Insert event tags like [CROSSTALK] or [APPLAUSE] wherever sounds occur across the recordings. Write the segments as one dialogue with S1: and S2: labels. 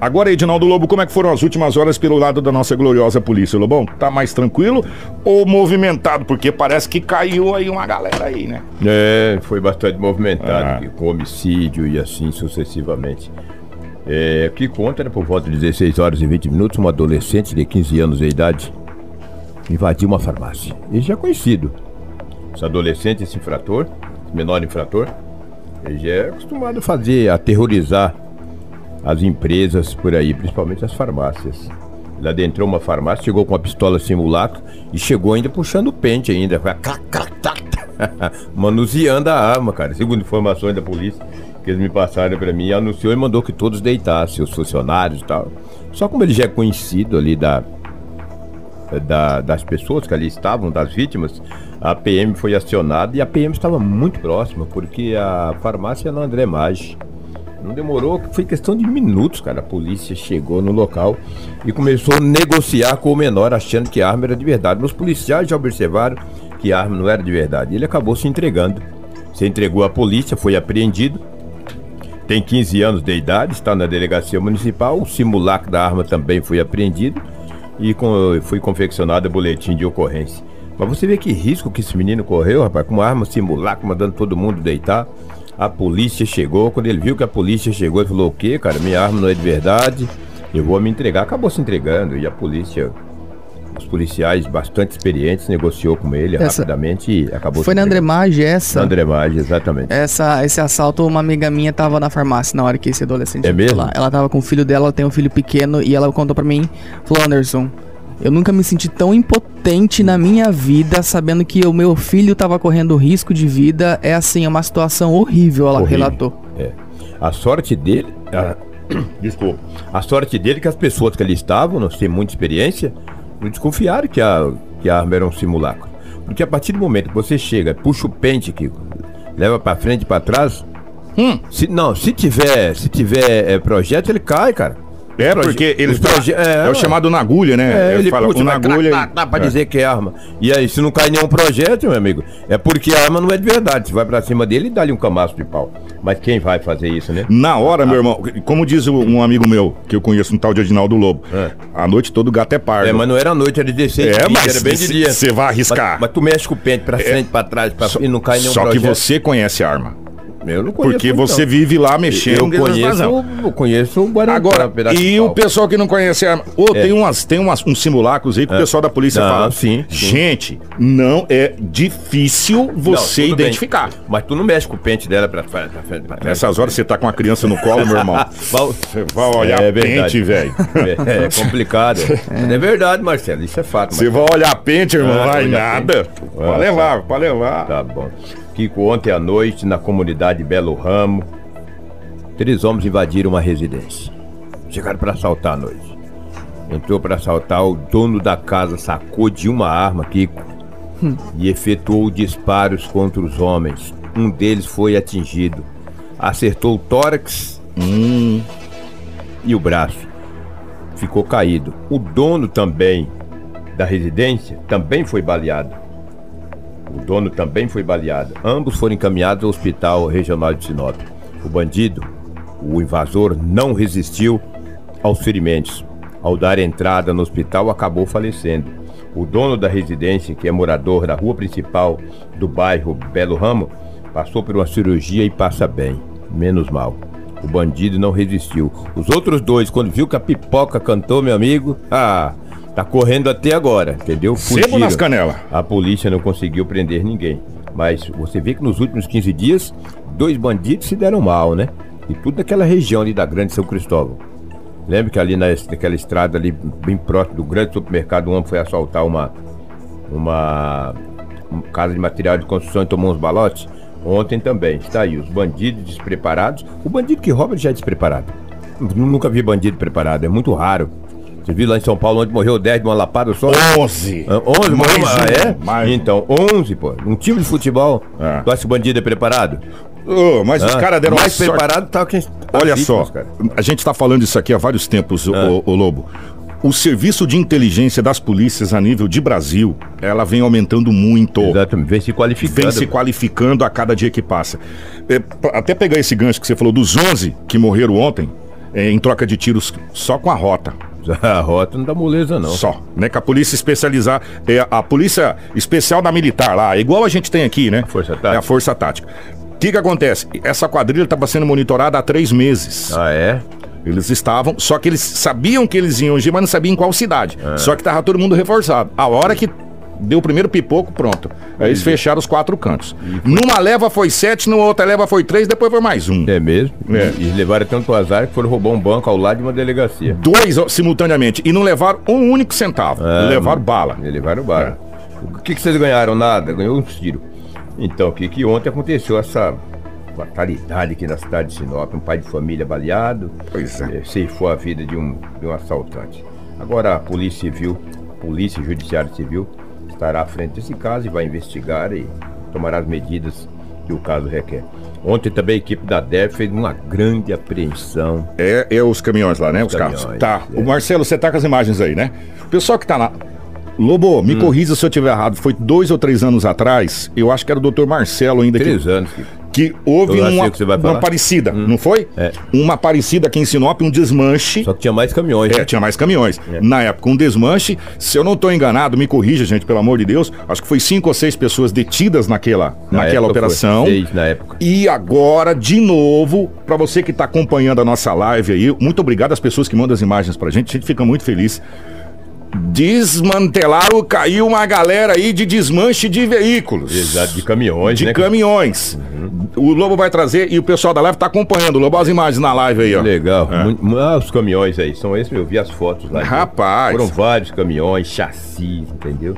S1: Agora, Edinaldo Lobo, como é que foram as últimas horas pelo lado da nossa gloriosa polícia, Lobão? Tá mais tranquilo ou movimentado? Porque parece que caiu aí uma galera aí, né?
S2: É, foi bastante movimentado, ah. com homicídio e assim sucessivamente. É, que conta, né, por volta de 16 horas e 20 minutos, um adolescente de 15 anos de idade invadiu uma farmácia. Ele já é conhecido. Esse adolescente, esse infrator, esse menor infrator, ele já é acostumado a fazer, aterrorizar as empresas por aí, principalmente as farmácias. Ele adentrou uma farmácia, chegou com uma pistola simulacro e chegou ainda puxando o pente ainda. [LAUGHS] Manuseando a arma, cara. Segundo informações da polícia que eles me passaram para mim, anunciou e mandou que todos deitassem, os funcionários e tal. Só como ele já é conhecido ali da, da, das pessoas que ali estavam, das vítimas, a PM foi acionada e a PM estava muito próxima, porque a farmácia é no André Maggi. Não demorou, foi questão de minutos, cara. A polícia chegou no local e começou a negociar com o menor, achando que a arma era de verdade. Os policiais já observaram que a arma não era de verdade. Ele acabou se entregando. Se entregou à polícia, foi apreendido. Tem 15 anos de idade, está na delegacia municipal. O simulacro da arma também foi apreendido e foi confeccionado boletim de ocorrência. Mas você vê que risco que esse menino correu, rapaz, com uma arma simulacro, mandando todo mundo deitar. A polícia chegou, quando ele viu que a polícia chegou, ele falou: O quê, cara? Minha arma não é de verdade, eu vou me entregar. Acabou se entregando e a polícia os policiais bastante experientes negociou com ele essa... rapidamente e acabou.
S3: Foi na Andremage essa?
S2: Na Andremage, exatamente.
S3: Essa, esse assalto, uma amiga minha tava na farmácia na hora que esse adolescente
S2: é mesmo?
S3: lá. Ela tava com o filho dela, ela tem um filho pequeno e ela contou para mim, falou Anderson, eu nunca me senti tão impotente na minha vida, sabendo que o meu filho estava correndo risco de vida. É assim, é uma situação horrível, ela horrível. relatou.
S2: É. A sorte dele. A... [COUGHS] Desculpa. A sorte dele é que as pessoas que ali estavam, não têm muita experiência, não desconfiaram que a, que a arma era um simulacro. Porque a partir do momento que você chega, puxa o pente, Kiko, leva para frente e para trás. Hum. Se, não, se tiver, se tiver é, projeto, ele cai, cara.
S1: É, porque eles proje... é, é, o chamado na agulha, né?
S2: É, ele fala puxa, na agulha. Dá, dá pra é. dizer que é arma. E aí, se não cai nenhum projétil, meu amigo, é porque a arma não é de verdade. Você vai pra cima dele e dá-lhe um camaço de pau. Mas quem vai fazer isso, né?
S1: Na hora, ah. meu irmão, como diz um amigo meu, que eu conheço, um tal de Adinaldo Lobo, é. a noite todo gato é pardo.
S2: É, mas não era a noite, era 16
S1: é, mas era bem de dia. Você vai arriscar.
S2: Mas, mas, tu mexe com o pente pra é. frente, é. pra trás, pra...
S1: Só,
S2: e não cai nenhum
S1: Só que você conhece a arma.
S2: Eu não conheço.
S1: Porque você não. vive lá mexendo.
S2: Eu conheço, eu conheço o
S1: Guarani. Agora, e o pessoal que não conhece a. Oh, é. Tem, umas, tem umas, uns simulacros aí que é. o pessoal da polícia não, fala.
S2: Sim,
S1: sim, Gente, não é difícil você não, identificar.
S2: Bem. Mas tu não mexe com o pente dela pra, frente.
S1: Nessas horas você tá com a criança no colo, meu irmão. [LAUGHS] você vai olhar é, pente, velho.
S2: É, é, complicado. É. é. verdade, Marcelo. Isso é fato.
S1: Você vai olhar pente, irmão, ah, vai nada. Pode levar, pode levar.
S2: Tá bom. Kiko, ontem à noite, na comunidade Belo Ramo, três homens invadiram uma residência. Chegaram para assaltar à noite. Entrou para assaltar, o dono da casa sacou de uma arma, Kiko, hum. e efetuou disparos contra os homens. Um deles foi atingido. Acertou o tórax hum, e o braço. Ficou caído. O dono também da residência também foi baleado. O dono também foi baleado. Ambos foram encaminhados ao Hospital Regional de Sinop. O bandido, o invasor, não resistiu aos ferimentos. Ao dar entrada no hospital, acabou falecendo. O dono da residência, que é morador da rua principal do bairro Belo Ramo, passou por uma cirurgia e passa bem. Menos mal. O bandido não resistiu. Os outros dois, quando viu que a pipoca cantou, meu amigo, [LAUGHS] ah, Tá correndo até agora, entendeu?
S1: Fugiram. Nas canelas.
S2: A polícia não conseguiu prender ninguém. Mas você vê que nos últimos 15 dias, dois bandidos se deram mal, né? E tudo naquela região ali da Grande São Cristóvão. Lembra que ali na, naquela estrada ali, bem próximo do grande supermercado, um homem foi assaltar uma, uma, uma casa de material de construção e tomou uns balotes? Ontem também. Está aí, os bandidos despreparados. O bandido que rouba já é despreparado. Nunca vi bandido preparado, é muito raro. Você viu lá em São Paulo onde morreu 10 de uma lapada só?
S1: 11.
S2: 11 morreu? Ah, é? Mais então, 11, pô. Um time de futebol. É. Tu acha que o bandido é preparado?
S1: Oh, mas ah, os caras deram
S2: mais preparado tá quem.
S1: Olha só, cara. a gente tá falando isso aqui há vários tempos, ah. o, o Lobo. O serviço de inteligência das polícias a nível de Brasil, ela vem aumentando muito.
S2: Exatamente, vem se qualificando.
S1: Vem se qualificando a cada dia que passa. É, até pegar esse gancho que você falou dos 11 que morreram ontem, é, em troca de tiros só com a rota. [LAUGHS]
S2: A rota não dá moleza, não.
S1: Só, né? Que a polícia especializar. É a polícia especial da militar lá, igual a gente tem aqui, né?
S2: Força Tática.
S1: É a Força Tática. O que, que acontece? Essa quadrilha estava sendo monitorada há três meses.
S2: Ah, é?
S1: Eles estavam, só que eles sabiam que eles iam agir, mas não sabiam em qual cidade.
S2: É.
S1: Só que tava todo mundo reforçado. A hora que deu o primeiro pipoco, pronto. Aí eles fecharam os quatro cantos. Numa leva foi sete, numa outra leva foi três, depois foi mais um.
S2: É mesmo?
S1: É.
S2: E levaram tanto azar que foram roubar um banco ao lado de uma delegacia.
S1: Dois ó, simultaneamente. E não levaram um único centavo.
S2: É,
S1: levaram bala.
S2: Levaram bala. O que, que vocês ganharam? Nada, ganhou um tiro. Então, o que, que ontem aconteceu essa fatalidade aqui na cidade de Sinop? Um pai de família baleado,
S1: Pois é.
S2: eh, ceifou a vida de um, de um assaltante. Agora a Polícia Civil, Polícia Judiciária Civil, estará à frente desse caso e vai investigar e tomará as medidas que o caso requer. Ontem também a equipe da DEF fez uma grande apreensão.
S1: É, é os caminhões lá, né? Os, carros.
S2: caminhões,
S1: Tá.
S2: é.
S1: O Marcelo, você tá com as imagens aí, né? O pessoal que tá lá. Lobo,
S2: Hum.
S1: me corrija se eu estiver errado. Foi dois ou três anos atrás. Eu acho que era o doutor Marcelo ainda que,
S2: Três anos. que-
S1: que houve uma,
S2: que
S1: uma parecida, não foi?
S2: É.
S1: Uma parecida aqui em Sinop, um desmanche.
S2: Só que tinha mais caminhões.
S1: É,
S2: né?
S1: tinha mais caminhões.
S2: É.
S1: Na época, um desmanche. Se eu não estou enganado, me corrija, gente, pelo amor de Deus. Acho que foi cinco ou seis pessoas detidas naquela,
S2: Na
S1: naquela operação.
S2: Foi seis na época.
S1: E agora, de novo, para você que está acompanhando a nossa live aí, muito obrigado às pessoas que mandam as imagens pra gente, a gente fica muito feliz. Desmantelaram, caiu uma galera aí de desmanche de veículos.
S2: Exato, de caminhões,
S1: De
S2: né?
S1: caminhões. O Lobo vai trazer e o pessoal da live tá acompanhando. Lobo, as imagens na live aí, ó.
S2: Legal.
S1: É.
S2: Ah, os caminhões aí, são esses, eu vi as fotos lá.
S1: Rapaz.
S2: Foram vários caminhões, chassis, entendeu?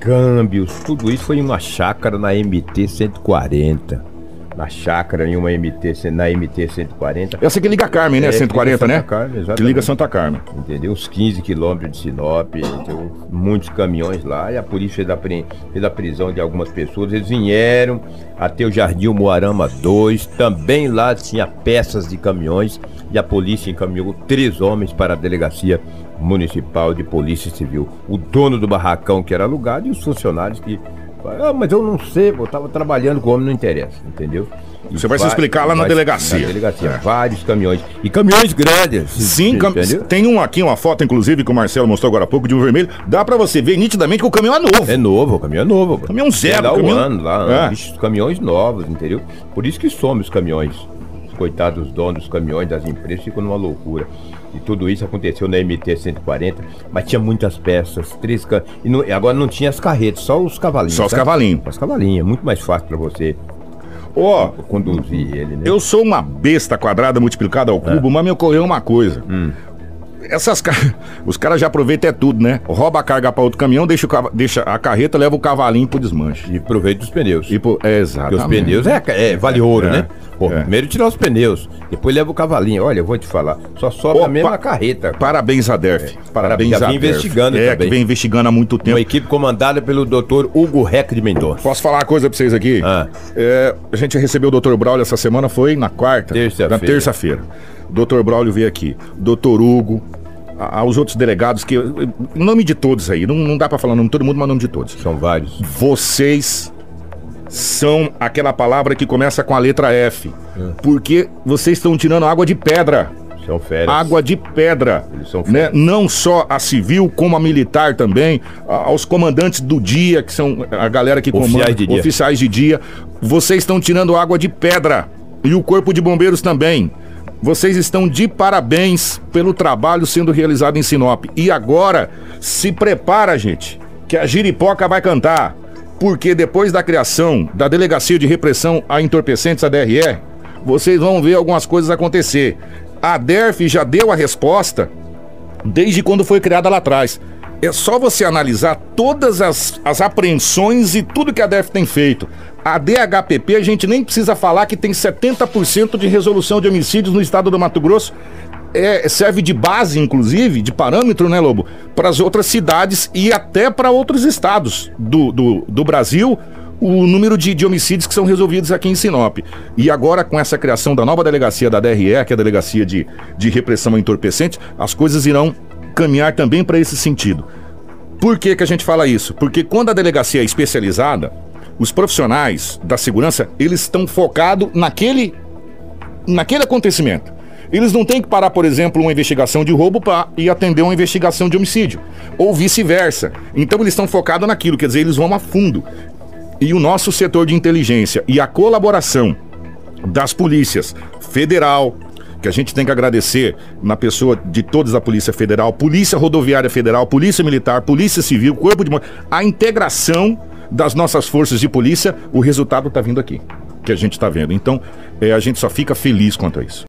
S2: Câmbios, tudo isso foi em uma chácara na MT 140. Na chácara em uma MT, na MT 140.
S1: Essa que liga a Carmen, né?
S2: É, que
S1: 140,
S2: liga
S1: né?
S2: Carmen,
S1: que liga Santa Carmen.
S2: entendeu? Uns 15 quilômetros de Sinop, entendeu? muitos caminhões lá, e a polícia fez a, fez a prisão de algumas pessoas. Eles vieram até o Jardim Moarama 2, também lá tinha peças de caminhões, e a polícia encaminhou três homens para a delegacia municipal de polícia civil. O dono do barracão que era alugado e os funcionários que. Ah, mas eu não sei, eu tava trabalhando com o homem, não interessa, entendeu? E
S1: Você vai se explicar lá na delegacia.
S2: Na delegacia,
S1: É.
S2: vários caminhões. E caminhões grandes.
S1: Sim, cam-
S2: entendeu?
S1: tem um aqui, uma foto, inclusive, que o Marcelo mostrou agora há pouco, de um vermelho. Dá pra você ver nitidamente que o caminhão é novo.
S2: É novo, o caminhão é novo.
S1: Caminhão zero,
S2: Lá o
S1: caminhão-
S2: ano, lá,
S1: É.
S2: bicho, os caminhões novos, entendeu? Por isso que somos os caminhões. Os coitados dos donos dos caminhões, das empresas, ficam numa loucura. E tudo isso aconteceu na MT 140, mas tinha muitas peças, três e, não- agora não tinha as carretas, só os cavalinhos.
S1: Só os
S2: sabe?
S1: cavalinhos.
S2: Só os cavalinhos, é muito mais fácil pra você
S1: Ó,
S2: conduzir ele, né?
S1: eu sou uma besta quadrada multiplicada ao cubo, mas me ocorreu uma coisa. Essas car... [LAUGHS] Os caras já aproveitam é tudo, né? Rouba a carga pra outro caminhão, deixa, o deixa a carreta, leva o cavalinho pro desmanche.
S2: E aproveita os pneus.
S1: E, pô, é,
S2: Porque
S1: exatamente.
S2: os pneus é, é vale ouro,
S1: É,
S2: né? Pô,
S1: é.
S2: primeiro tirar os pneus, depois leva o cavalinho. Olha, eu vou te falar, só sobra
S1: Opa!
S2: mesmo a carreta.
S1: Parabéns a DERF. Parabéns
S2: já
S1: a DERF.
S2: investigando
S1: É,
S2: também.
S1: que vem investigando há muito tempo.
S2: Uma equipe comandada pelo Dr. Hugo Rec de Mendonça.
S1: Posso falar uma coisa pra vocês aqui?
S2: Ah.
S1: É, a gente recebeu o Dr. Braulio essa semana, foi na quarta.
S2: Terça-feira.
S1: Na terça-feira. O Dr. Braulio veio aqui. Dr. Hugo, aos outros delegados, que. Em nome de todos aí, não, não dá pra falar o nome de todo mundo, mas nome de todos.
S2: São vários.
S1: Vocês são aquela palavra que começa com a letra F.
S2: É.
S1: Porque vocês estão tirando água de pedra.
S2: São férias.
S1: Água de pedra.
S2: Eles são
S1: né? Não só a civil, como a militar também, aos comandantes do dia, que são a galera que
S2: Oficiais
S1: comanda
S2: de dia.
S1: oficiais de dia. Vocês estão tirando água de pedra. E o Corpo de Bombeiros também. Vocês estão de parabéns pelo trabalho sendo realizado em Sinop. E agora, se prepara, gente, que a giripoca vai cantar. Porque depois da criação da Delegacia de Repressão a Entorpecentes, a DRE, vocês vão ver algumas coisas acontecer. A DERF já deu a resposta desde quando foi criada lá atrás. É só você analisar todas as, as apreensões e tudo que a DEF tem feito. A DHPP, a gente nem precisa falar que tem 70% de resolução de homicídios no estado do Mato Grosso. É, serve de base, inclusive, de parâmetro, né, Lobo? Para as outras cidades e até para outros estados do, do, do Brasil, o número de, de homicídios que são resolvidos aqui em Sinop. E agora, com essa criação da nova delegacia da DRE, que é a Delegacia de, de Repressão a Entorpecentes, as coisas irão caminhar também para esse sentido. Por que, que a gente fala isso? Porque quando a delegacia é especializada, os profissionais da segurança, eles estão focados naquele, naquele acontecimento. Eles não têm que parar, por exemplo, uma investigação de roubo para ir atender uma investigação de homicídio, ou vice-versa. Então eles estão focados naquilo, quer dizer, eles vão a fundo. E o nosso setor de inteligência e a colaboração das polícias federal, que a gente tem que agradecer na pessoa de todas a Polícia Federal, Polícia Rodoviária Federal, Polícia Militar, Polícia Civil, Corpo de a integração das nossas forças de polícia, o resultado está vindo aqui, que a gente está vendo. Então, é, a gente só fica feliz quanto a isso.